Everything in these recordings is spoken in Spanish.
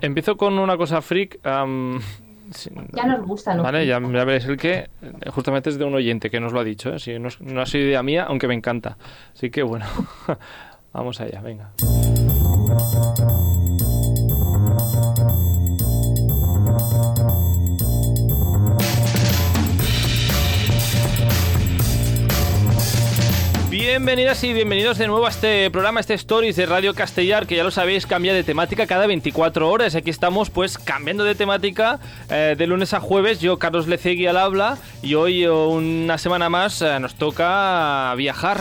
empiezo con una cosa freak. ya nos gusta, ¿no? Vale, ya, veréis el que justamente es de un oyente que nos lo ha dicho. ¿eh? Si no, no ha sido idea mía, aunque me encanta. Así que bueno, vamos allá, venga. Bienvenidas y bienvenidos de nuevo a este programa, este Stories de Radio Castellar, que ya lo sabéis, cambia de temática cada 24 horas. Aquí estamos pues cambiando de temática eh, de lunes a jueves. Yo, Carlos Lecegui, al habla, y hoy una semana más eh, nos toca viajar.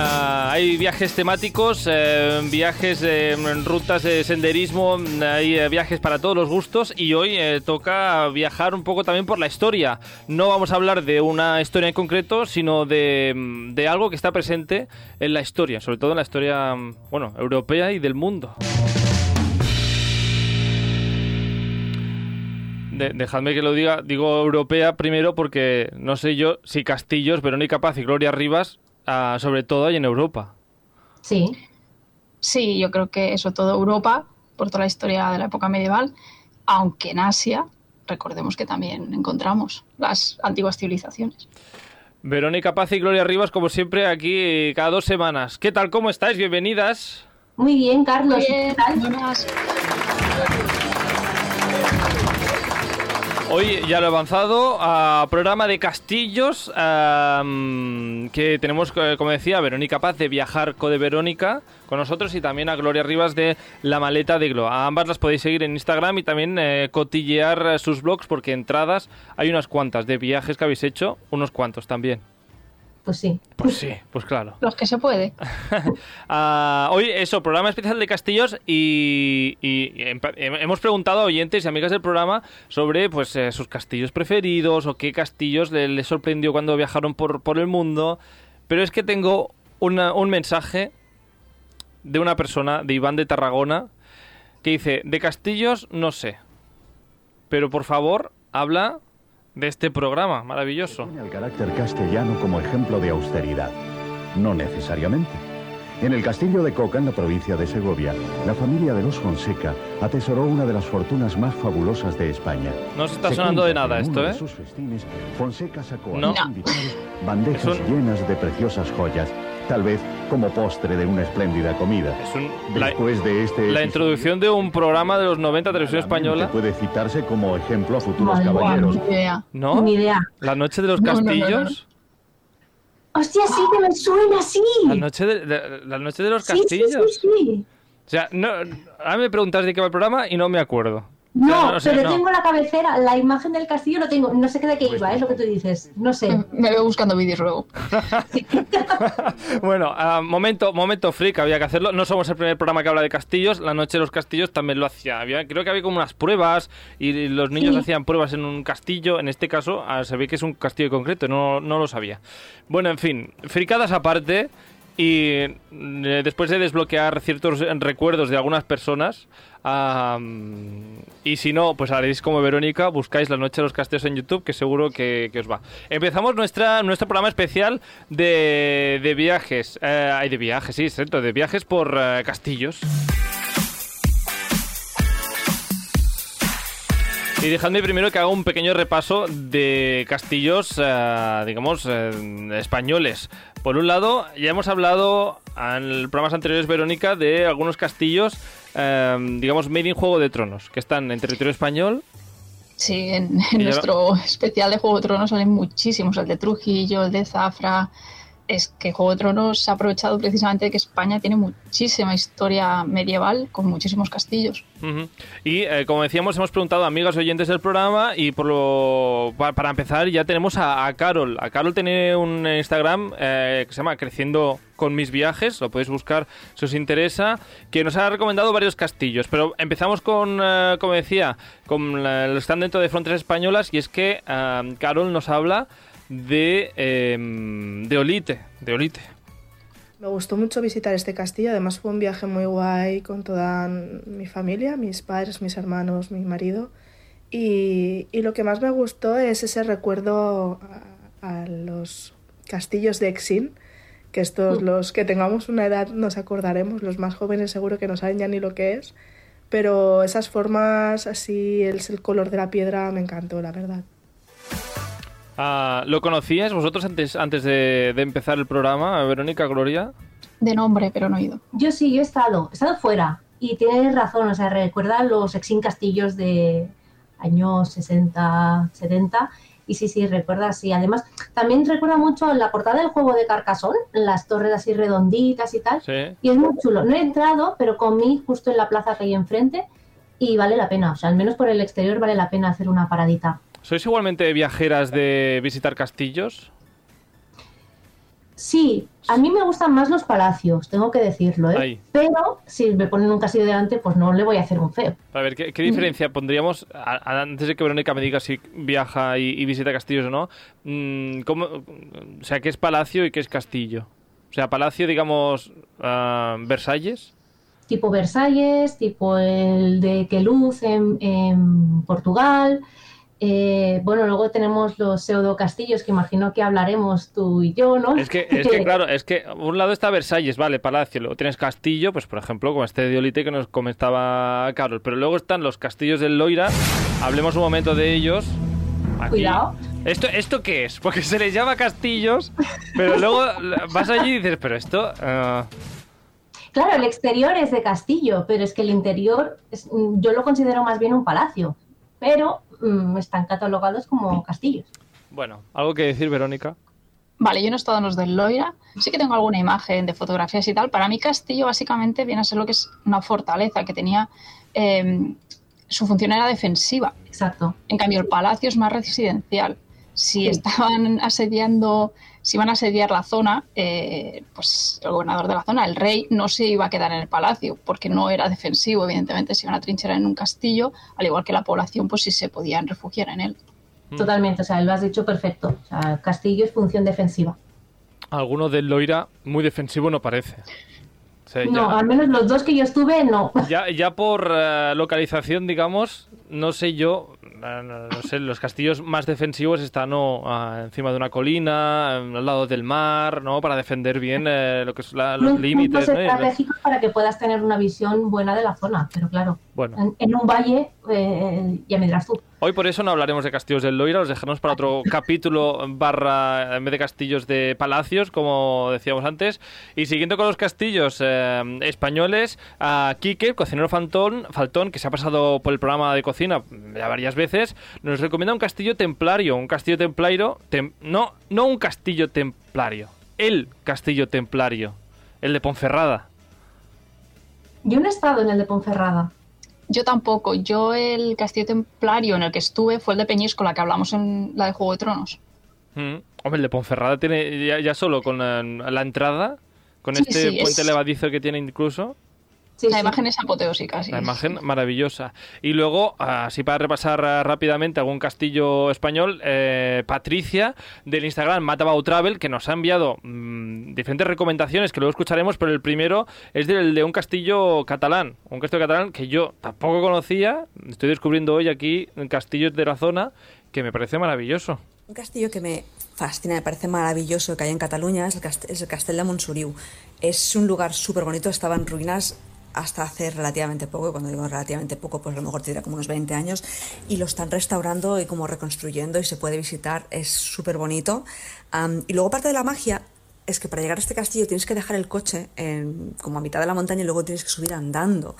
Ah, hay viajes temáticos, eh, viajes en rutas de senderismo, hay eh, viajes para todos los gustos y hoy eh, toca viajar un poco también por la historia. No vamos a hablar de una historia en concreto, sino de, de algo que está presente en la historia, sobre todo en la historia, bueno, europea y del mundo. dejadme que lo diga, digo europea primero porque no sé yo si Castillos, Verónica Paz y Gloria Rivas sobre todo ahí en Europa. Sí. Sí, yo creo que eso todo Europa, por toda la historia de la época medieval, aunque en Asia, recordemos que también encontramos las antiguas civilizaciones. Verónica Paz y Gloria Rivas, como siempre, aquí cada dos semanas. ¿Qué tal? ¿Cómo estáis? Bienvenidas. Muy bien, Carlos. ¿Qué tal? Buenas. Hoy ya lo he avanzado a programa de castillos que tenemos, eh, como decía, Verónica Paz de Viajar de Verónica con nosotros y también a Gloria Rivas de La Maleta de Glo. A ambas las podéis seguir en Instagram y también eh, cotillear eh, sus blogs porque entradas hay unas cuantas de viajes que habéis hecho, unos cuantos también. Pues sí. Pues sí, pues claro. Los que se puede. Ah, hoy, eso, programa especial de castillos y, hemos preguntado a oyentes y amigas del programa sobre pues eh, sus castillos preferidos o qué castillos les, sorprendió cuando viajaron por, por el mundo. Pero es que tengo un mensaje de una persona, de Iván de Tarragona, que dice, de castillos no sé, pero por favor habla de este programa maravilloso. Tiene el carácter castellano como ejemplo de austeridad. No necesariamente. En el castillo de Coca, en la provincia de Segovia, la familia de los Fonseca atesoró una de las fortunas más fabulosas de España. No se está sonando de nada esto, ¿eh? sus festines, Fonseca sacó a los invitados bandejas llenas de preciosas joyas, tal vez como postre de una espléndida comida. Después de este la introducción de un programa de los 90 televisión española puede citarse como ejemplo a futuros caballeros. Ni idea. ¿No? Ni idea. La noche de los castillos. Hostia, sí que me suena así. La noche de, la noche de los castillos. Sí, sí, sí, O sea, no, ahora me preguntas de qué va el programa y no me acuerdo. No, pero tengo la cabecera, la imagen del castillo lo tengo, no sé qué de qué pues iba, es lo que tú dices, no sé. Me veo buscando vídeos luego. bueno, uh, momento, momento freak, había que hacerlo. No somos el primer programa que habla de castillos, La Noche de los Castillos también lo hacía. Había, creo que había como unas pruebas y los niños hacían pruebas en un castillo. En este caso, uh, se ve que es un castillo concreto, no, no lo sabía. Bueno, en fin, fricadas aparte. Y eh, después de desbloquear ciertos recuerdos de algunas personas, y si no, pues haréis como Verónica, buscáis La Noche de los Castillos en YouTube, que seguro que, os va. Empezamos nuestra, nuestro programa especial de, de viajes. Eh, hay de viajes, sí, cierto, de viajes por eh, castillos. Y dejadme primero que haga un pequeño repaso de castillos, digamos, españoles. Por un lado, ya hemos hablado en programas anteriores, Verónica, de algunos castillos, em, digamos, made in Juego de Tronos, que están en territorio español. Sí, en, nuestro especial de Juego de Tronos salen muchísimos, el de Trujillo, el de Zafra, es que Juego de Tronos ha aprovechado precisamente de que España tiene muchísima historia medieval con muchísimos castillos. Y eh, como decíamos, hemos preguntado a amigas oyentes del programa y por lo, para, empezar ya tenemos a, Carol. A Carol tiene un Instagram eh, que se llama Creciendo con mis viajes, lo podéis buscar si os interesa, que nos ha recomendado varios castillos, pero empezamos con, eh, como decía, con los que están dentro de fronteras españolas y es que Carol nos habla de, em, de Olite, de Olite. Me gustó mucho visitar este castillo, además fue un viaje muy guay con toda mi familia, mis padres, mis hermanos, mi marido. Y, y lo que más me gustó es ese recuerdo a, los castillos de Exin, que estos, los que tengamos una edad nos acordaremos, los más jóvenes seguro que no saben ya ni lo que es, pero esas formas así, el, el color de la piedra me encantó, la verdad. Ah, ¿Lo conocías vosotros antes, antes de, de empezar el programa, Verónica Gloria? De nombre, pero no he ido. Yo sí, yo he estado, he estado fuera. Y tienes razón, o sea, recuerda los exin castillos de años 60, 70. Y sí, sí, recuerda, sí. Además, también recuerda mucho la portada del juego de Carcassonne, las torres así redonditas y tal. Sí. Y es muy chulo. No he entrado, pero comí justo en la plaza que hay enfrente y vale la pena. O sea, al menos por el exterior vale la pena hacer una paradita. ¿Sois igualmente viajeras de visitar castillos? Sí, a mí me gustan más los palacios, tengo que decirlo, ¿eh? Ahí. Pero si me ponen un castillo delante, pues no le voy a hacer un feo. A ver, ¿qué, qué diferencia pondríamos, a- a- antes de que Verónica me diga si viaja y, y visita castillos o no, mm, cómo- o sea, qué es palacio y qué es castillo? O sea, palacio, digamos, ah, Versalles. Tipo Versalles, tipo el de Queluz en, en Portugal. Eh, bueno, luego tenemos los pseudo castillos que imagino que hablaremos tú y yo, ¿no? Es que, es que claro, es que a un lado está Versalles, vale, palacio, luego tienes castillo, pues por ejemplo, como este de Olite que nos comentaba Carlos, pero luego están los castillos del Loira, hablemos un momento de ellos. Aquí. Cuidado. ¿Esto, ¿Esto qué es? Porque se les llama castillos, pero luego vas allí y dices, pero esto... ah, Claro, el exterior es de castillo, pero es que el interior es- yo lo considero más bien un palacio, pero mm, están catalogados como castillos. bueno, ¿algo que decir, Verónica? Vale, yo no he estado en los del Loira. Sí que tengo alguna imagen de fotografías y tal. Para mí, castillo básicamente viene a ser lo que es una fortaleza que tenía. eh, su función era defensiva. Exacto. En cambio, el palacio es más residencial. Si Sí. estaban asediando, si iban a asediar la zona, eh, pues el gobernador de la zona, el rey, no se iba a quedar en el palacio, porque no era defensivo, evidentemente, se iban a trincherar en un castillo, al igual que la población, pues sí se podían refugiar en él. Mm. Totalmente, o sea, lo has dicho perfecto. O sea, castillo es función defensiva. Alguno del Loira muy defensivo no parece. O sea, No, ya- al menos los dos que yo estuve, no. Ya, ya por eh, localización, digamos, no sé yo, no, no sé, los castillos más defensivos están ¿no? ah, encima de una colina, eh, al lado del mar, ¿no? Para defender bien eh, lo que son la- los límites, estratégicos para que puedas tener una visión buena de la zona, pero claro, Bueno, en, en un valle, eh, ya me dirás tú. Hoy por eso no hablaremos de castillos del Loira, los dejaremos para otro capítulo barra, en vez de castillos de palacios, como decíamos antes. Y siguiendo con los castillos eh, españoles, a Quique, el cocinero Faltón, Faltón, que se ha pasado por el programa de cocina ya varias veces, nos recomienda un castillo templario, un castillo templario, tem- no, no un castillo templario, el castillo templario, el de Ponferrada. Yo no he estado en el de Ponferrada. Yo tampoco. Yo el castillo templario en el que estuve fue el de Peñíscola, que hablamos en la de Juego de Tronos. Mm. Hombre, el de Ponferrada tiene ya, ya solo con la entrada, con Sí, este sí, puente es- levadizo que tiene incluso. Sí, la sí. imagen es apoteósica, sí. La imagen maravillosa. Y luego, así para repasar rápidamente algún castillo español, eh, Patricia del Instagram Matabau Travel, que nos ha enviado mm, diferentes recomendaciones que luego escucharemos, pero el primero es del de un castillo catalán. Un castillo catalán que yo tampoco conocía. Estoy descubriendo hoy aquí castillos de la zona que me parece maravilloso. Un castillo que me fascina, me parece maravilloso que hay en Cataluña es el, cast es el Castell de Montsoriu. Es un lugar súper bonito, estaba en ruinas hasta hace relativamente poco, y cuando digo relativamente poco, pues a lo mejor tendrá como unos 20 años, y lo están restaurando y como reconstruyendo y se puede visitar, es súper bonito. Y luego parte de la magia es que para llegar a este castillo tienes que dejar el coche en, como a mitad de la montaña y luego tienes que subir andando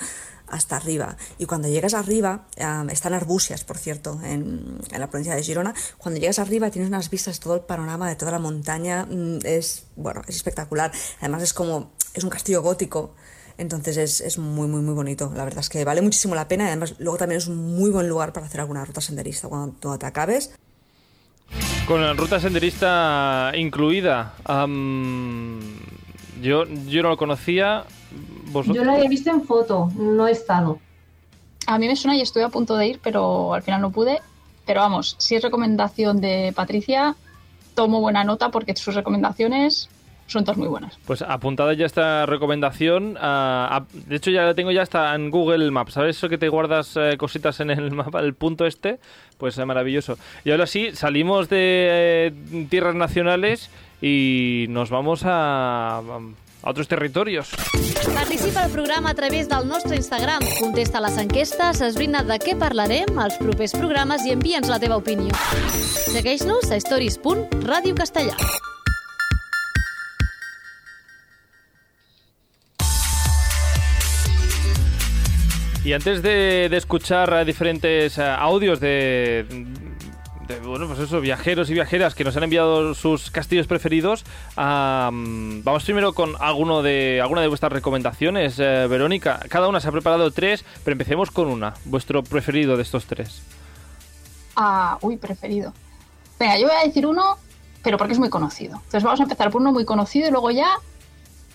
hasta arriba. Y cuando llegas arriba, am, están Arbusias, por cierto, en, en la provincia de Girona. Cuando llegas arriba tienes unas vistas todo el panorama de toda la montaña. mm, Es, bueno, es espectacular. Además es como, es un castillo gótico. Entonces es, es muy, muy, muy bonito. La verdad es que vale muchísimo la pena. Y además luego también es un muy buen lugar para hacer alguna ruta senderista cuando, te acabes. Con la ruta senderista incluida. yo, yo no lo conocía. ¿Vosotros? Yo lo había visto en foto, no he estado. A mí me suena y estuve a punto de ir, pero al final no pude. Pero vamos, si es recomendación de Patricia, tomo buena nota porque sus recomendaciones son todas muy buenas. Pues apuntada ya esta recomendación. Ah, de hecho, ya la tengo ya hasta en Google Maps. ¿Sabes eso que te guardas eh, cositas en el mapa, el punto este? Pues es maravilloso. Y ahora sí, salimos de eh, tierras nacionales y nos vamos a, a otros territorios. Participa al programa a través del nostre Instagram. Contesta les enquestes, esbrina de què parlarem als propers programes i envia'ns la teva opinió. Segueix-nos a stories.radiocastellà. Y antes de, escuchar diferentes eh, audios de, bueno, pues eso, viajeros y viajeras que nos han enviado sus castillos preferidos, vamos primero con alguno de, alguna de vuestras recomendaciones. Eh, Verónica, cada una se ha preparado tres, pero empecemos con una, vuestro preferido de estos tres. Ah, uy, preferido. Venga, yo voy a decir uno, pero porque es muy conocido. Entonces vamos a empezar por uno muy conocido y luego ya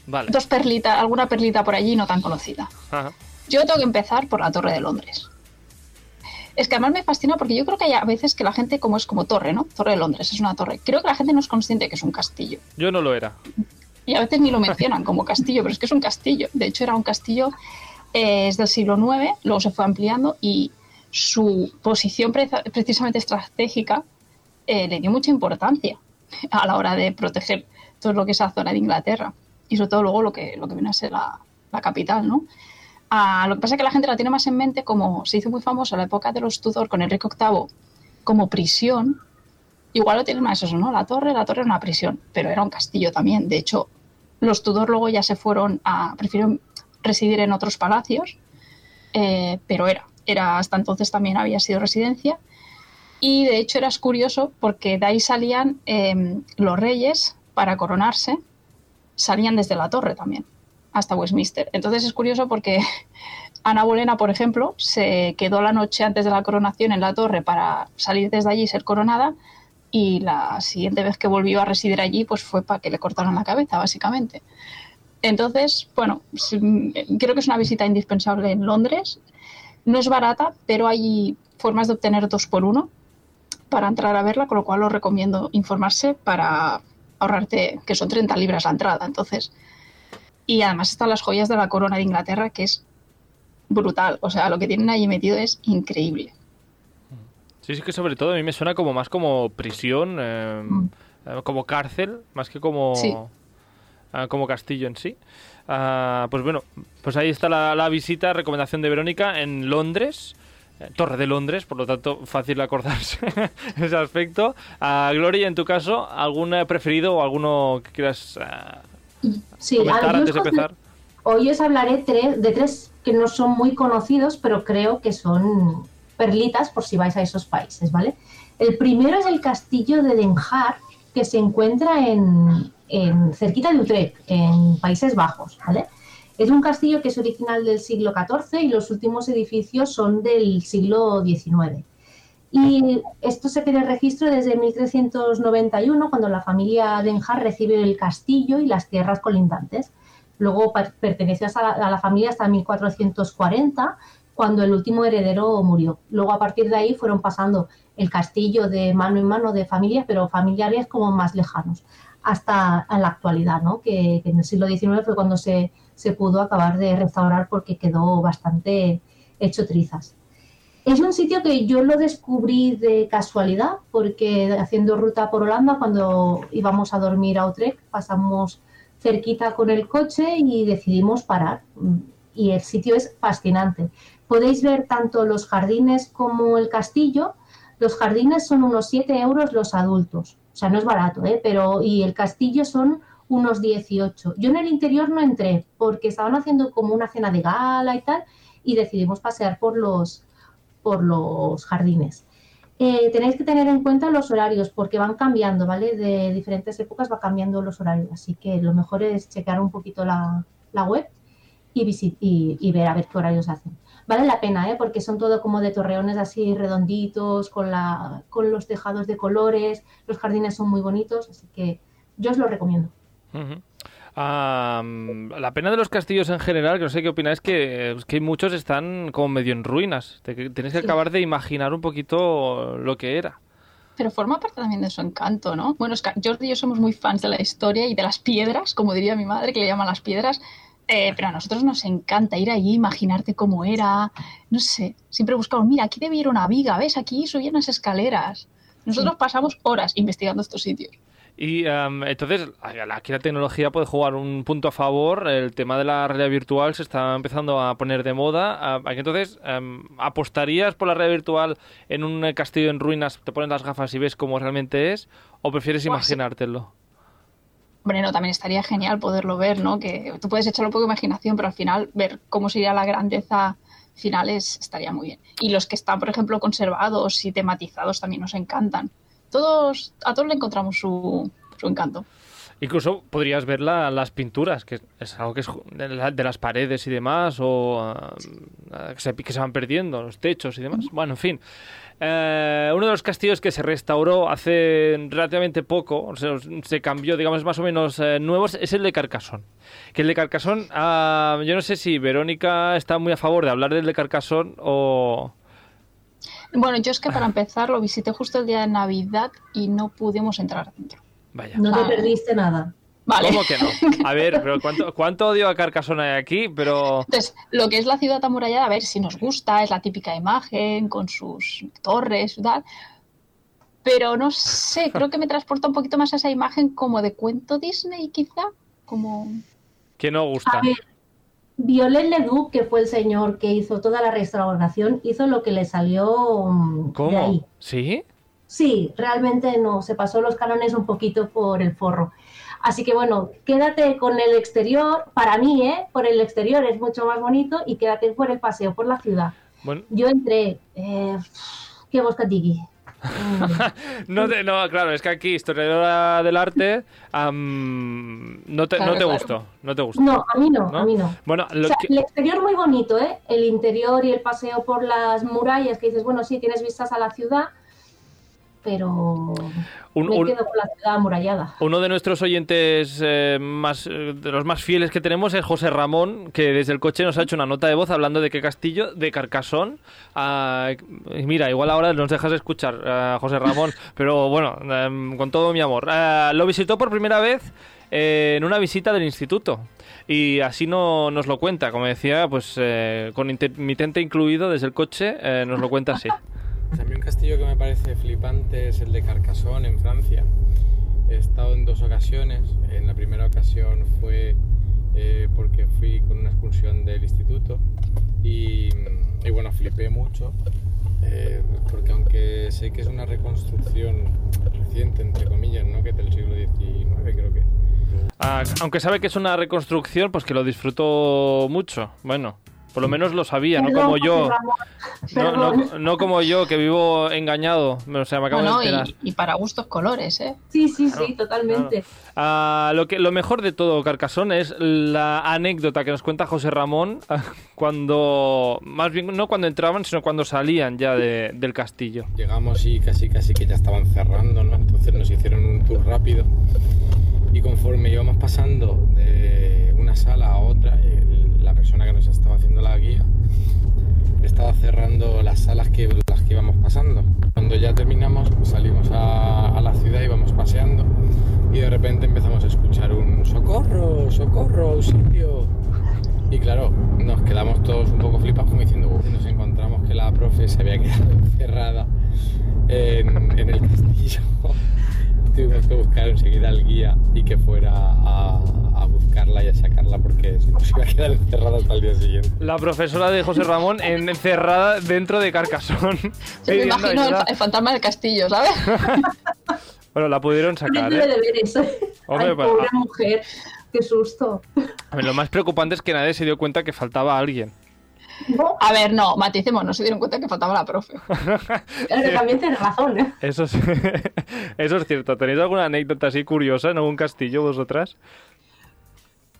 dos perlitas, alguna perlita por allí no tan conocida. Ajá. Yo tengo que empezar por la Torre de Londres. Es que además me fascina porque yo creo que hay a veces que la gente, como es como torre, ¿no? Torre de Londres, es una torre. Creo que la gente no es consciente que es un castillo. Yo no lo era. Y a veces ni lo mencionan como castillo, pero es que es un castillo. De hecho, era un castillo eh, es del siglo IX, luego se fue ampliando y su posición precisamente estratégica eh, le dio mucha importancia a la hora de proteger todo lo que es la zona de Inglaterra y sobre todo luego lo que, lo que viene a ser la, la capital, ¿no? Lo que pasa es que la gente la tiene más en mente como se hizo muy famoso en la época de los Tudor con Enrique VIII como prisión. Igual lo tienen más eso, ¿no? La torre, la torre era una prisión, pero era un castillo también. De hecho, los Tudor luego ya se fueron a, prefirieron residir en otros palacios, eh, pero era, era hasta entonces también había sido residencia. Y de hecho era curioso porque de ahí salían em, los reyes para coronarse, salían desde la torre también hasta Westminster. Entonces es curioso porque Ana Bolena, por ejemplo, se quedó la noche antes de la coronación en la torre para salir desde allí y ser coronada y la siguiente vez que volvió a residir allí pues fue para que le cortaran la cabeza, básicamente. Entonces, bueno, creo que es una visita indispensable en Londres. No es barata, pero hay formas de obtener dos por uno para entrar a verla, con lo cual os recomiendo informarse para ahorrarte, que son 30 libras la entrada. Entonces, y además están las joyas de la corona de Inglaterra, que es brutal. O sea, lo que tienen ahí metido es increíble. Sí, sí que sobre todo a mí me suena como más como prisión, eh, mm. eh, como cárcel, más que como, eh, como castillo en sí. Ah, pues bueno, pues ahí está la, visita, recomendación de Verónica en Londres. Torre de Londres, por lo tanto, fácil acordarse ese aspecto. ah, Gloria, en tu caso, ¿algún preferido o alguno que quieras Sí, Hoy os hablaré de tres que no son muy conocidos, pero creo que son perlitas por si vais a esos países, ¿vale? El primero es el castillo de Den Haag, que se encuentra en, cerquita de Utrecht, en Países Bajos, ¿vale? Es un castillo que es original del siglo XIV y los últimos edificios son del siglo XIX. Y esto se en registro desde 1391, cuando la familia Denhar recibe el castillo y las tierras colindantes. Luego perteneció a la, familia hasta 1440, cuando el último heredero murió. Luego, a partir de ahí, fueron pasando el castillo de mano en mano de familias, pero familiares como más lejanos, hasta la actualidad, ¿no? que, en el siglo XIX fue cuando se, se pudo acabar de restaurar porque quedó bastante hecho trizas. Es un sitio que yo lo descubrí de casualidad, porque haciendo ruta por Holanda, cuando íbamos a dormir a Utrecht, pasamos cerquita con el coche y decidimos parar. Y el sitio es fascinante. Podéis ver tanto los jardines como el castillo. Los jardines son unos 7 euros los adultos. O sea, no es barato, ¿eh? Pero, y el castillo son unos 18. Yo en el interior no entré porque estaban haciendo como una cena de gala y tal y decidimos pasear por los, por los jardines. Eh, tenéis que tener en cuenta los horarios porque van cambiando, ¿vale? De diferentes épocas va cambiando los horarios, así que lo mejor es checar un poquito la, web y, y, ver a ver qué horarios hacen. Vale la pena, ¿eh? Porque son todo como de torreones así redonditos, con, la, con los tejados de colores, los jardines son muy bonitos, así que yo os lo recomiendo la pena de los castillos en general, que no sé qué opináis, que, que muchos están como medio en ruinas. Tienes que acabar de imaginar un poquito lo que era. Pero forma parte también de su encanto, ¿no? Bueno, Jordi y yo somos muy fans de la historia y de las piedras, como diría mi madre, que le llaman las piedras. Eh, pero a nosotros nos encanta ir allí, imaginarte cómo era. No sé, siempre buscamos, mira, aquí debía ir una viga, ¿ves? Aquí subían unas escaleras. Nosotros pasamos horas investigando estos sitios. Y um, entonces, aquí la tecnología puede jugar un punto a favor. El tema de la realidad virtual se está empezando a poner de moda. Uh, entonces, um, ¿apostarías por la realidad virtual en un castillo en ruinas, te pones las gafas y ves cómo realmente es? ¿O prefieres imaginártelo? Hombre, no, también estaría genial poderlo ver, ¿no? Que tú puedes echarle un poco de imaginación, pero al final ver cómo sería la grandeza final estaría muy bien. Y los que están, por ejemplo, conservados y tematizados también nos encantan todos, a todos le encontramos su, encanto. Incluso podrías ver las pinturas, que es algo que es de, las paredes y demás, o ah, que, se, van perdiendo, los techos y demás. Bueno, en fin. Eh, uno de los castillos que se restauró hace relativamente poco, se cambió, digamos, más o menos eh, nuevos, es el de Carcasón. Que el de Carcasón, ah, yo no sé si Verónica está muy a favor de hablar del de Carcasón o, bueno, yo es que para empezar lo visité justo el día de Navidad y no pudimos entrar dentro. Vaya. No te perdiste nada. Vale. ¿Cómo que no? A ver, pero ¿cuánto, odio a Carcassonne hay aquí? Pero... Entonces, lo que es la ciudad amurallada, a ver si nos gusta, es la típica imagen con sus torres y tal. Pero no sé, creo que me transporta un poquito más a esa imagen como de cuento Disney, quizá. Como... Que no gusta. Violet Leduc, que fue el señor que hizo toda la restauración, hizo lo que le salió mm, ¿Cómo? de ahí. ¿Sí? Sí, realmente no, se pasó los canones un poquito por el forro. Así que bueno, quédate con el exterior, para mí, ¿eh? Por el exterior es mucho más bonito y quédate por el paseo por la ciudad. Bueno. Yo entré, eh, ¿qué Tiki? no, no, claro, es que aquí, historiadora del arte, no, te, no te gustó. No te gustó. No, a mí no, a mí no. Bueno, el exterior muy bonito, ¿eh? El interior y el paseo por las murallas, que dices, bueno, sí, tienes vistas a la ciudad, pero me quedo con la ciudad amurallada. Uno de nuestros oyentes eh, más eh, de los más fieles que tenemos es José Ramón, que desde el coche nos ha hecho una nota de voz hablando de qué castillo, de Carcasón. Ah, mira, igual ahora nos dejas escuchar, uh, José Ramón, pero bueno, em, con todo mi amor. Ah, lo visitó por primera vez en una visita del instituto. Y así no nos lo cuenta, como decía, pues con intermitente incluido desde el coche, nos lo cuenta así. A mí un castillo que me parece flipante es el de Carcassonne en Francia. He estado en dos ocasiones. En la primera ocasión fue eh, porque fui con una excursión del instituto y, bueno, flipé mucho. Eh, porque aunque sé que es una reconstrucción reciente, entre comillas, ¿no? que es del siglo XIX creo que ah, aunque sabe que es una reconstrucción, pues que lo disfruto mucho. Bueno, por lo menos lo sabía, no como yo. No, como yo, que vivo engañado. O sea, me acabo de Y, para gustos colores, ¿eh? Sí, sí, sí, totalmente. Ah, lo, que, lo mejor de todo, Carcasón, es la anécdota que nos cuenta José Ramón cuando, más bien, no cuando entraban, sino cuando salían ya del castillo. Llegamos y casi, casi que ya estaban cerrando, ¿no? Entonces nos hicieron un tour rápido. Y conforme íbamos pasando de una sala a otra, la persona que nos estaba haciendo la guía estaba cerrando las salas que, las que íbamos pasando. Cuando ya terminamos, pues salimos a, la ciudad, íbamos paseando y de repente empezamos a escuchar un socorro, socorro, auxilio. Y claro, nos quedamos todos un poco flipados como diciendo, nos encontramos que la profe se había quedado encerrada en, en el castillo. Tuvimos que buscar enseguida al guía y que fuera a, buscarla y a sacarla porque si no se iba a quedar encerrada hasta el día siguiente. La profesora de José Ramón encerrada dentro de Carcasón. me imagino el, fantasma del castillo, ¿sabes? bueno, la pudieron sacar. ¿eh? de ver eso. Hombre, pobre mujer, qué susto. lo más preocupante es que nadie se dio cuenta que faltaba alguien. A ver, no, maticemos, no se dieron cuenta que faltaba la profe. también tienes razón, ¿eh? Eso, eso es cierto. ¿Tenéis alguna anécdota así curiosa en algún castillo vosotras?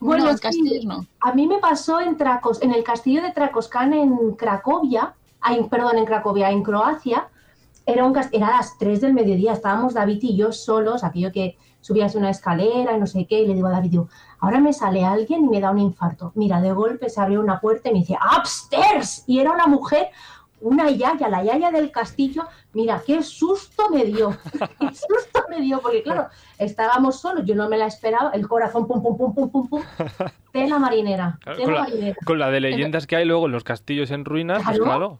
Bueno, los castillos no. A mí me pasó en Tracos, en el castillo de Tracoscan en Cracovia, perdón, en Cracovia, en Croacia. Era, un, era a las 3 del mediodía, estábamos David y yo solos, aquello que subías una escalera y no sé qué, y le digo a David, ahora me sale alguien y me da un infarto. Mira, de golpe se abrió una puerta y me dice, upstairs, y era una mujer una yaya, la yaya del castillo, mira, qué susto me dio, qué susto me dio, porque claro, estábamos solos, yo no me la esperaba, el corazón pum, pum, pum, pum, pum, pum, tela marinera, tela con, la, marinera. con la de leyendas que hay luego en los castillos en ruinas, pues Claro.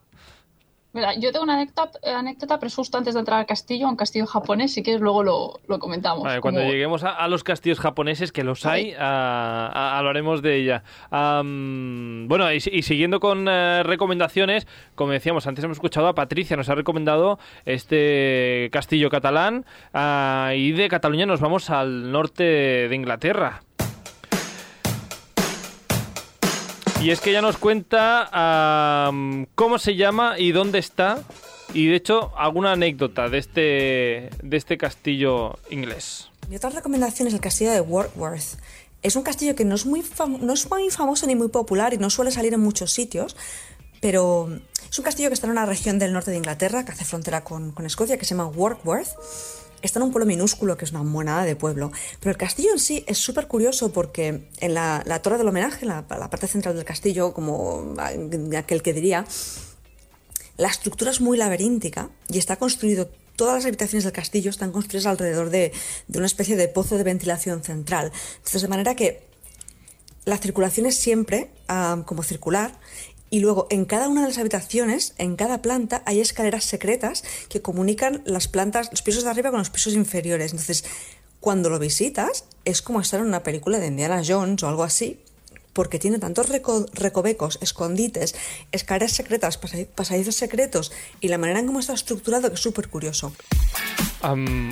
Mira, yo tengo una anécdota, anécdota, pero es justo antes de entrar al castillo, un castillo japonés, si quieres luego lo, lo comentamos. Vale, cuando Como- lleguemos a, a los castillos japoneses, que los hay, hablaremos de ella. Bueno, y siguiendo con eh, recomendaciones, como decíamos, antes hemos escuchado a Patricia, nos ha recomendado este castillo catalán, ah, y de Cataluña nos vamos al norte de Inglaterra. Y es que ya nos cuenta cómo se llama y dónde está. Y de hecho, alguna anécdota de este, de este castillo inglés. Mi otra recomendación es el castillo de Warkworth. Es un castillo que no es, muy no es muy famoso ni muy popular y no suele salir en muchos sitios, pero es un castillo que está en una región del norte de Inglaterra que hace frontera con, con Escocia que se llama Warkworth. Está en un pueblo minúsculo que es una monada de pueblo, pero el castillo en sí es súper curioso porque en la, torre del homenaje, la, la parte central del castillo, como aquel que diría, la estructura es muy laberíntica y está construido, todas las habitaciones del castillo están construidas alrededor de, de una especie de pozo de ventilación central. Entonces, de manera que la circulación es siempre ah, como circular y luego en cada una de las habitaciones, en cada planta, hay escaleras secretas que comunican las plantas, los pisos de arriba con los pisos inferiores. Entonces, cuando lo visitas, es como estar en una película de Indiana Jones o algo así, porque tiene tantos reco- recovecos, escondites, escaleras secretas, pasadi- pasadizos secretos y la manera en cómo está estructurado que es súper curioso.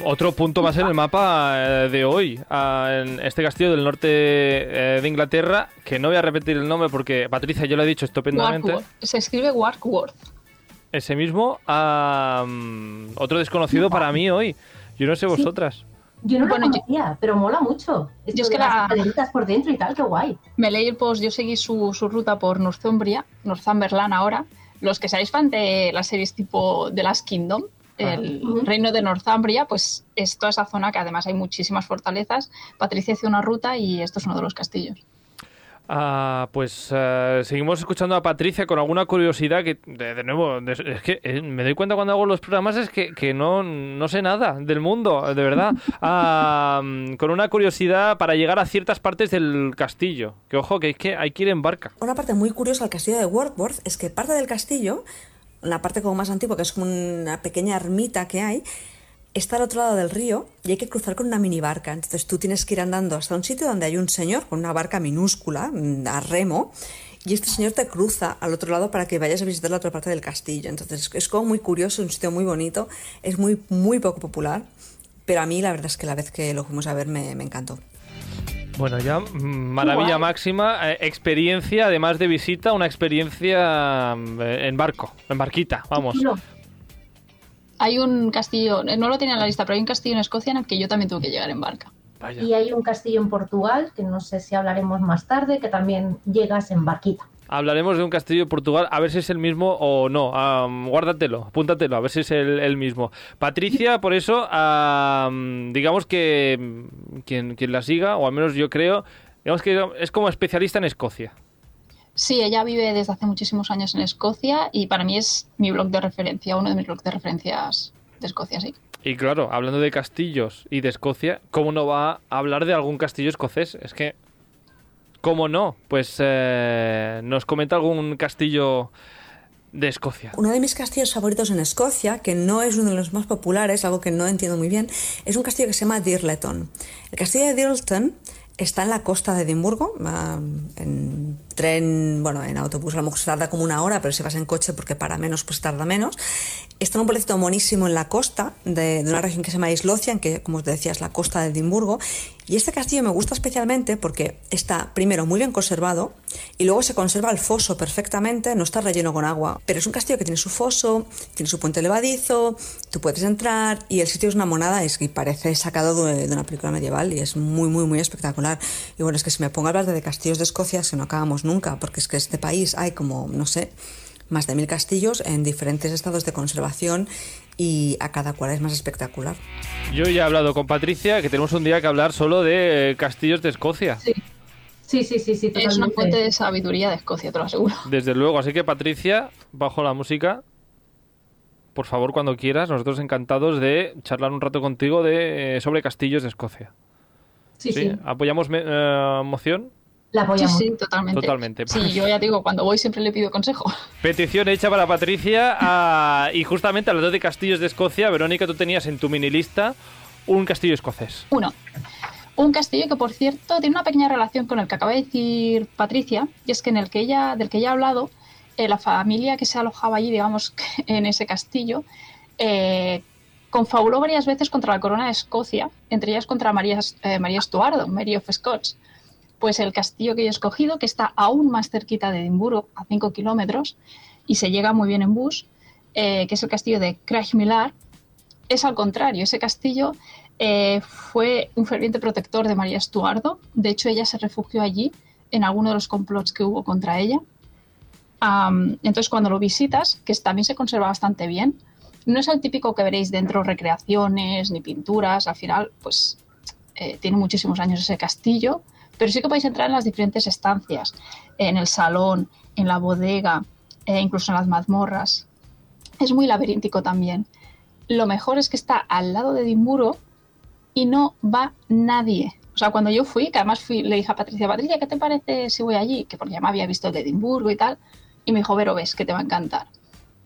Otro punto más en el mapa eh, de hoy, ah, en este castillo del norte eh, de Inglaterra, que no voy a repetir el nombre porque Patricia yo lo he dicho estupendamente. Warkworth. Se escribe Warkworth. Ese mismo, otro desconocido para mí hoy. Yo no sé vosotras. Yo no Bueno, lo yo- conocía, pero mola mucho. Esto Yo es que las la- por dentro y tal, qué guay. Me leí el post, yo seguí su, su ruta por Northumbria, Northumberland ahora. Los que seáis fan de las series tipo The Last Kingdom, el reino de Northumbria, pues es toda esa zona que además hay muchísimas fortalezas. Patricia hizo una ruta y esto es uno de los castillos. Ah, pues eh, seguimos escuchando a Patricia con alguna curiosidad que, de, de nuevo, de- es que eh, me doy cuenta cuando hago los programas es que, que no, no sé nada del mundo, de verdad. Ah, con una curiosidad para llegar a ciertas partes del castillo. Que ojo, que es que hay que ir en barca. Una parte muy curiosa del castillo de Warkworth es que parte del castillo, la parte como más antigua, que es como una pequeña ermita que hay, está al otro lado del río y hay que cruzar con una mini barca. Entonces tú tienes que ir andando hasta un sitio donde hay un señor con una barca minúscula, mm, a remo, y este señor te cruza al otro lado para que vayas a visitar la otra parte del castillo. Entonces es como muy curioso, un sitio muy bonito, es muy, muy poco popular, pero a mí la verdad es que la vez que lo fuimos a ver me encantó. Bueno, ya mm, maravilla Guay. máxima, eh, experiencia, además de visita, una experiencia eh, en barco, en barquita, vamos. Hay un castillo, no lo tenía en la lista, pero hay un castillo en Escocia en el que yo también tuve que llegar en barca. Vaya. Y hay un castillo en Portugal, que no sé si hablaremos más tarde, que también llegas en barquita. Hablaremos de un castillo de Portugal, a ver si es el mismo o no. Am, guárdatelo, apúntatelo, a ver si es el, el mismo. Patricia, por eso, am, digamos que quien, quien la siga, o al menos yo creo, digamos que es como especialista en Escocia. Sí, ella vive desde hace muchísimos años en Escocia y para mí es mi blog de referencia, uno de mis blogs de referencias de Escocia, sí. Y claro, hablando de castillos y de Escocia, ¿cómo no va a hablar de algún castillo escocés? Es que, ¿cómo no? Pues eh, nos comenta algún castillo de Escocia. Uno de mis castillos favoritos en Escocia, que no es uno de los más populares, algo que no entiendo muy bien, es un castillo que se llama Dirleton. El castillo de Dirleton está en la costa de Edimburgo, ah, en tren, bueno, en autobús a lo mejor se tarda como una hora, pero si vas en coche porque para menos, pues tarda menos. Está en un pueblecito monísimo en la costa de, de una región que se llama Islocian, que como os decía es la costa de Edimburgo. Y este castillo me gusta especialmente porque está, primero, muy bien conservado y luego se conserva el foso perfectamente, no está relleno con agua. Pero es un castillo que tiene su foso, tiene su puente levadizo, tú puedes entrar y el sitio es una monada, es que parece sacado de, de una película medieval y es muy, muy, muy espectacular. Y bueno, es que si me pongo a hablar de castillos de Escocia, si no acabamos nunca, porque es que este país hay como, no sé, más de mil castillos en diferentes estados de conservación y a cada cual es más espectacular. Yo ya he hablado con Patricia que tenemos un día que hablar solo de eh, castillos de Escocia. Sí, sí, sí, sí, sí Es una totalmente. fuente de sabiduría de Escocia, te lo aseguro. Desde luego, así que Patricia, bajo la música, por favor, cuando quieras, nosotros encantados de charlar un rato contigo de, sobre castillos de Escocia. Sí, sí. ¿Apoyamos moción? La apoyamos. Sí, totalmente. Totalmente. Sí, yo ya digo, cuando voy siempre le pido consejo. Petición hecha para Patricia. y justamente a dos de castillos de Escocia, Verónica, tú tenías en tu mini lista un castillo escocés. Uno. Un castillo que, por cierto, tiene una pequeña relación con el que acaba de decir Patricia, y es que en el que ella, del que ella ha hablado, eh, la familia que se alojaba allí, digamos, en ese castillo, eh, confabuló varias veces contra la corona de Escocia, entre ellas contra María, eh, María Estuardo, Mary of Scots. Pues el castillo que yo he escogido, que está aún más cerquita de Edimburgo, a 5 kilómetros, y se llega muy bien en bus, que es el castillo de Craigmillar, es al contrario, ese castillo eh, fue un ferviente protector de María Estuardo. De hecho, ella se refugió allí en alguno de los complots que hubo contra ella. entonces, cuando lo visitas, que también se conserva bastante bien, no es el típico que veréis dentro recreaciones ni pinturas. Al final, pues eh, tiene muchísimos años ese castillo, pero sí que podéis entrar en las diferentes estancias, en el salón, en la bodega, e incluso en las mazmorras. Es muy laberíntico también. Lo mejor es que está al lado de Edimburgo y no va nadie. O sea, cuando yo fui, que además fui, le dije a Patricia, Patricia, ¿qué te parece si voy allí? Que porque ya me había visto de Edimburgo y tal. Y me dijo, Vero, ves, que te va a encantar.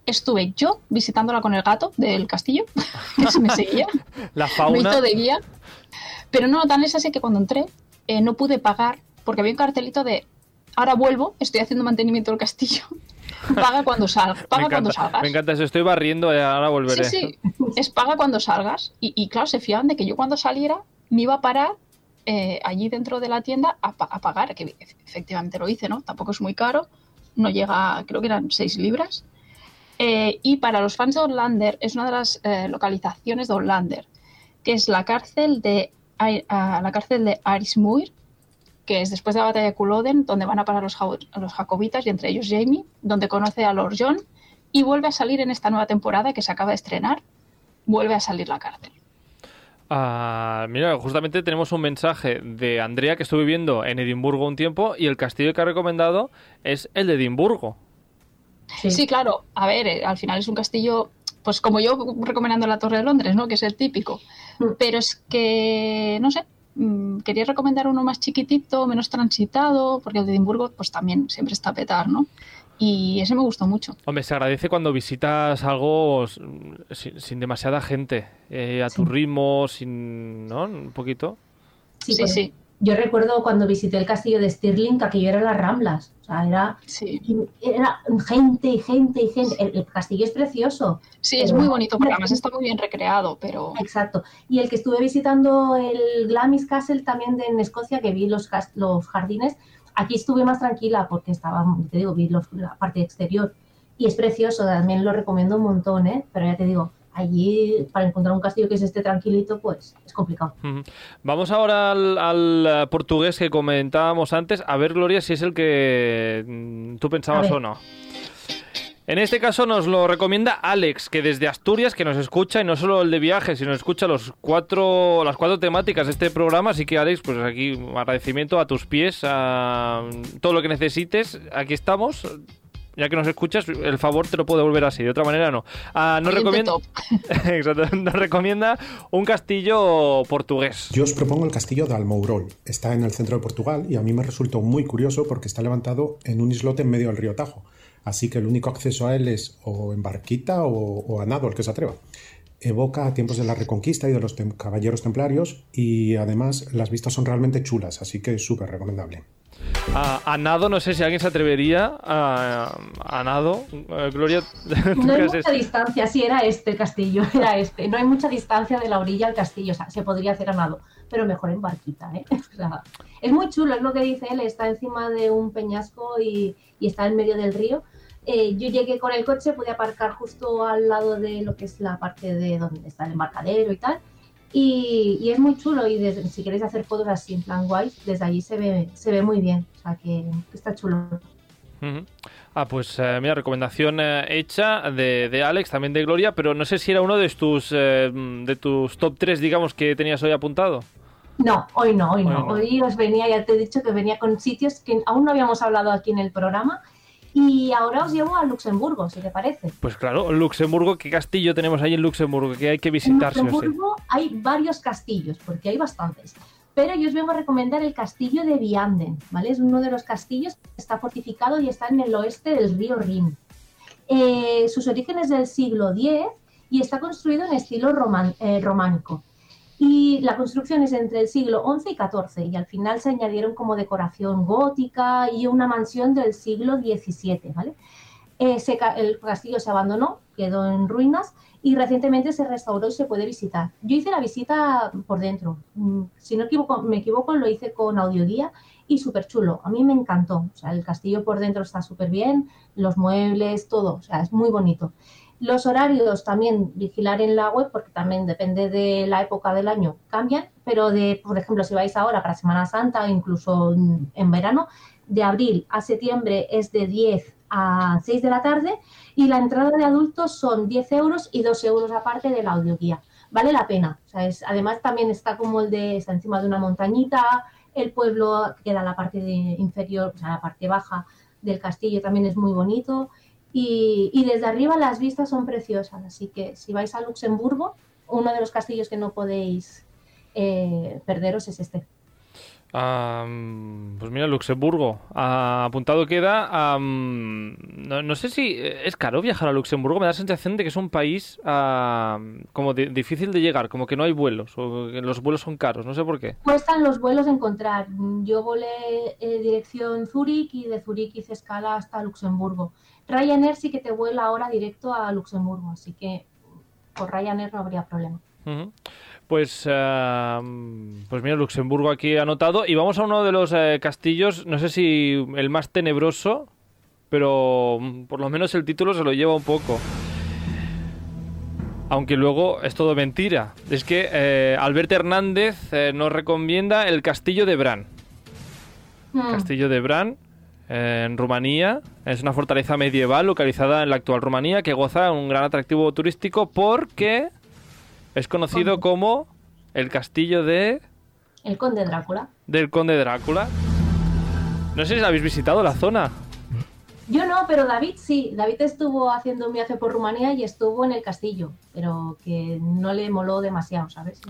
Estuve yo visitándola con el gato del castillo, que se me seguía. La fauna. de guía. Pero no, tan es así que cuando entré, eh, no pude pagar, porque había un cartelito de, ahora vuelvo, estoy haciendo mantenimiento del castillo. Paga cuando salgas. Paga cuando salgas. Me encanta eso. Estoy barriendo, y ahora volveré. Sí, sí. Es paga cuando salgas. Y, claro, se fiaban de que yo cuando saliera me iba a parar eh, allí dentro de la tienda a, pagar, que efectivamente lo hice, ¿no? Tampoco es muy caro. No llega, creo que eran 6 libras. Eh, y para los fans de Orlander, es una de las eh, localizaciones de Orlander, que es la cárcel de, la cárcel de Arismuir, que es después de la batalla de Culloden, donde van a parar los, los jacobitas y entre ellos Jamie, donde conoce a Lord John y vuelve a salir en esta nueva temporada que se acaba de estrenar, vuelve a salir la cárcel. Ah, mira, justamente tenemos un mensaje de Andrea que estuvo viviendo en Edimburgo un tiempo y el castillo que ha recomendado es el de Edimburgo. Sí, claro. A ver, eh, al final es un castillo, pues como yo recomendando la Torre de Londres, ¿no? Que es el típico. Mm. Pero es que, no sé, Mm, quería recomendar uno más chiquitito, menos transitado, porque el de Edimburgo pues también siempre está a petar, ¿no? Y ese me gustó mucho. Hombre, se agradece cuando visitas algo sin, demasiada gente, eh, a tu ritmo, sin, ¿no? Un poquito. Sí, sí, sí. Yo recuerdo cuando visité el castillo de Stirling, que aquello era las Ramblas. O sea, era, era gente y gente y gente. El, castillo es precioso. Sí, es muy bonito, porque además está muy bien recreado, pero... Exacto. Y el que estuve visitando el Glamis Castle también de, en Escocia, que vi los, los jardines, aquí estuve más tranquila porque estaba, te digo, vi la parte exterior. Y es precioso, también lo recomiendo un montón, ¿eh? Pero ya te digo, allí para encontrar un castillo que esté tranquilito, pues es complicado. Vamos ahora al, eh, portugués que comentábamos antes, a ver Gloria si es el que mm, tú pensabas o no. En este caso nos lo recomienda Alex, que desde Asturias, que nos escucha, y no solo el de viaje, sino escucha los cuatro, las cuatro temáticas de este programa. Así que Alex, pues aquí un agradecimiento a tus pies, a todo lo que necesites. Aquí estamos ya que nos escuchas, el favor te lo puedo devolver así, de otra manera no. Ah, nos, recomienda... nos recomienda un castillo portugués. Yo os propongo el castillo de Almourol. Está en el centro de Portugal y a mí me resultó muy curioso porque está levantado en un islote en medio del río Tajo. Así que el único acceso a él es o en barquita o, a nado, el que se atreva evoca tiempos de la Reconquista y de los caballeros templarios y además las vistas son realmente chulas, así que es súper recomendable. A, nado, no sé si alguien se atrevería a, a nado. Eh, Gloria, no hay mucha distancia, sí, era este el castillo, era este. No hay mucha distancia de la orilla al castillo, o sea, se podría hacer a nado, pero mejor en barquita, ¿eh? es muy chulo, es lo que dice él, está encima de un peñasco y, está en medio del río. Eh, yo llegué con el coche, pude aparcar justo al lado de lo que es la parte de donde está el embarcadero y tal y, es muy chulo y si queréis hacer fotos así en plan guay, desde allí se ve, se ve muy bien, o sea que, está chulo. Ah, pues eh, mira, recomendación eh, hecha de, de, Alex, también de Gloria, pero no sé si era uno de tus, eh, de tus top 3, digamos, que tenías hoy apuntado. No, hoy no, hoy, no. Hoy os venía, ya te he dicho que venía con sitios que aún no habíamos hablado aquí en el programa Y ahora os llevo a Luxemburgo, si te parece. Pues claro, Luxemburgo, ¿qué castillo tenemos ahí en Luxemburgo que hay que visitar? En Luxemburgo hay varios castillos, porque hay bastantes. Pero yo os vengo a recomendar el castillo de Vianden, ¿vale? Es uno de los castillos que está fortificado y está en el oeste del río Rin. Eh, sus orígenes del siglo X y está construido en estilo eh, románico. Y la construcción es entre el siglo XI y XIV y al final se añadieron como decoración gótica y una mansión del siglo XVII. ¿vale? Eh, el castillo se abandonó, quedó en ruinas y recientemente se restauró y se puede visitar. Yo hice la visita por dentro. Mm, si no me equivoco, lo hice con audioguía y súper chulo. A mí me encantó. O sea, el castillo por dentro está súper bien, los muebles, todo. O sea, es muy bonito. Los horarios también vigilar en la web porque también depende de la época del año, cambian, pero de, por ejemplo, si vais ahora para Semana Santa, incluso en verano, de abril a septiembre es de 10 a 6 de la tarde y la entrada de adultos son 10 euros y 2 euros aparte de la audioguía. Vale la pena. O sea, es, además también está como el de, está encima de una montañita, el pueblo queda la parte de inferior, o sea, la parte baja del castillo también es muy bonito y, desde arriba las vistas son preciosas, así que si vais a Luxemburgo, uno de los castillos que no podéis eh, perderos es este. pues mira, Luxemburgo. apuntado queda. no, sé si es caro viajar a Luxemburgo. Me da la sensación de que es un país como difícil de llegar, como que no hay vuelos, o que los vuelos son caros. No sé por qué. Cuestan los vuelos encontrar. Yo volé eh, dirección Zúrich y de Zúrich hice escala hasta Luxemburgo. Ryanair sí que te vuela ahora directo a Luxemburgo, así que por Ryanair no habría problema. Pues, eh, pues mira, Luxemburgo aquí anotado. Y vamos a uno de los eh, castillos, no sé si el más tenebroso, pero mm, por lo menos el título se lo lleva un poco. Aunque luego es todo mentira. Es que eh, Alberto Hernández nos recomienda el castillo de Bran. Hmm. Castillo de Bran, en Rumanía. Es una fortaleza medieval localizada en la actual Rumanía que goza de un gran atractivo turístico porque es conocido como el castillo de... El Conde Drácula. Del Conde Drácula. No sé si habéis visitado la zona. Yo no, pero David sí. David estuvo haciendo un viaje por Rumanía y estuvo en el castillo, pero que no le moló demasiado, ¿sabes?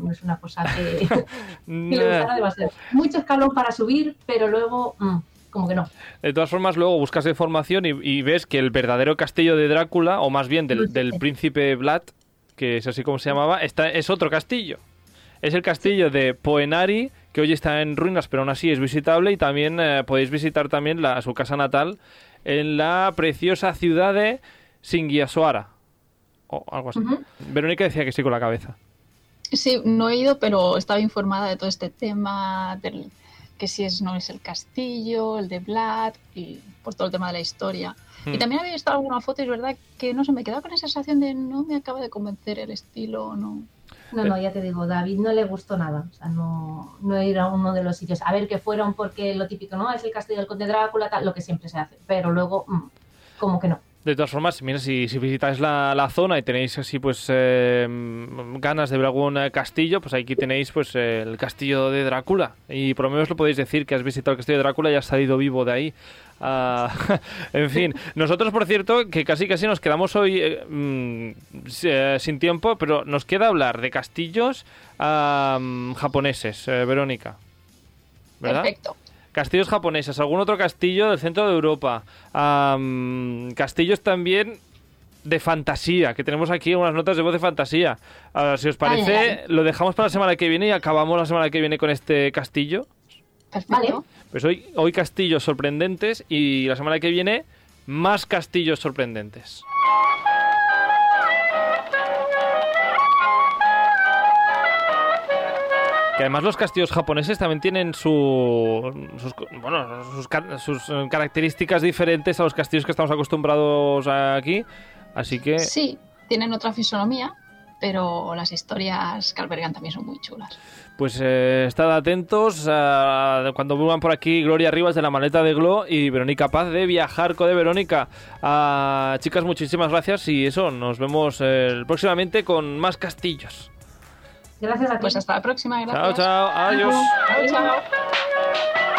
No, es una cosa que, le gustara demasiado. Mucho escalón para subir, pero luego... Mm, como que no. De todas formas, luego buscas información y, ves que el verdadero castillo de Drácula, o más bien del, príncipe Vlad, que es así como se llamaba, está, es otro castillo. Es el castillo de Poenari, que hoy está en ruinas, pero aún así es visitable y también eh, podéis visitar también la, su casa natal en la preciosa ciudad de Singiasuara. O algo así. Verónica decía que sí con la cabeza. Sí, no he ido, pero estaba informada de todo este tema del que si es, no es el castillo, el de Vlad, y por todo el tema de la historia. Y hmm. también había visto alguna foto y es verdad que no se me quedaba con esa sensación de no me acaba de convencer el estilo, no. No, no, ya te digo, David no le gustó nada. O sea, no, no era uno de los sitios. A ver, que fueron porque lo típico, ¿no? Es el castillo del Conde Drácula, tal, lo que siempre se hace. Pero luego, mm, como que no. De todas formas, mira, si, si visitáis la, zona y tenéis así pues eh, ganas de ver algún eh, castillo, pues aquí tenéis pues el castillo de Drácula. Y por lo menos lo podéis decir que has visitado el castillo de Drácula y has salido vivo de ahí. Ah, en fin, nosotros por cierto que casi casi nos quedamos hoy eh, mm, sin tiempo, pero nos queda hablar de castillos japoneses, Verónica. Perfecto castillos japoneses, algún otro castillo del centro de Europa, castillos también de fantasía, que tenemos aquí unas notas de voz de fantasía. si os parece, lo dejamos para la semana que viene y acabamos la semana que viene con este castillo. Vale. Pues hoy, hoy castillos sorprendentes y la semana que viene más castillos sorprendentes. Que además los castillos japoneses también tienen su, sus, bueno, sus, características diferentes a los castillos que estamos acostumbrados aquí. Así que... Sí, tienen otra fisonomía, pero las historias que albergan también son muy chulas. Pues eh, estad atentos cuando vuelvan por aquí Gloria Rivas de la maleta de Glo y Verónica Paz de Viajar de Verónica. chicas, muchísimas gracias y eso, nos vemos eh, próximamente con más castillos. Gracias a ti. Pues hasta la próxima. Gracias. Chao, chao. Adiós. Chao, chao.